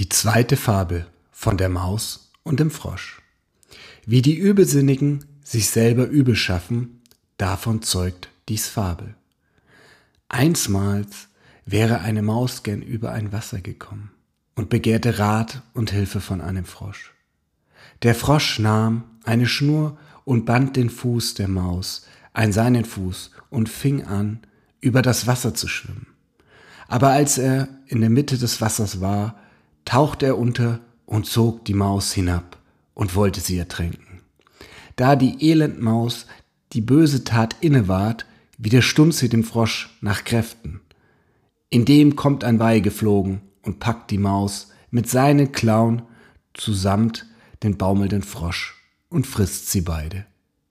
Die zweite Fabel von der Maus und dem Frosch. Wie die Übelsinnigen sich selber übel schaffen, davon zeugt dies Fabel. Einsmals wäre eine Maus gern über ein Wasser gekommen und begehrte Rat und Hilfe von einem Frosch. Der Frosch nahm eine Schnur und band den Fuß der Maus an seinen Fuß und fing an, über das Wasser zu schwimmen. Aber als er in der Mitte des Wassers war, tauchte er unter und zog die Maus hinab und wollte sie ertränken. Da die Elendmaus die böse Tat inneward, widerstund sie dem Frosch nach Kräften. Indem kommt ein Weih geflogen und packt die Maus mit seinen Klauen zusammt den baumelnden Frosch und frisst sie beide.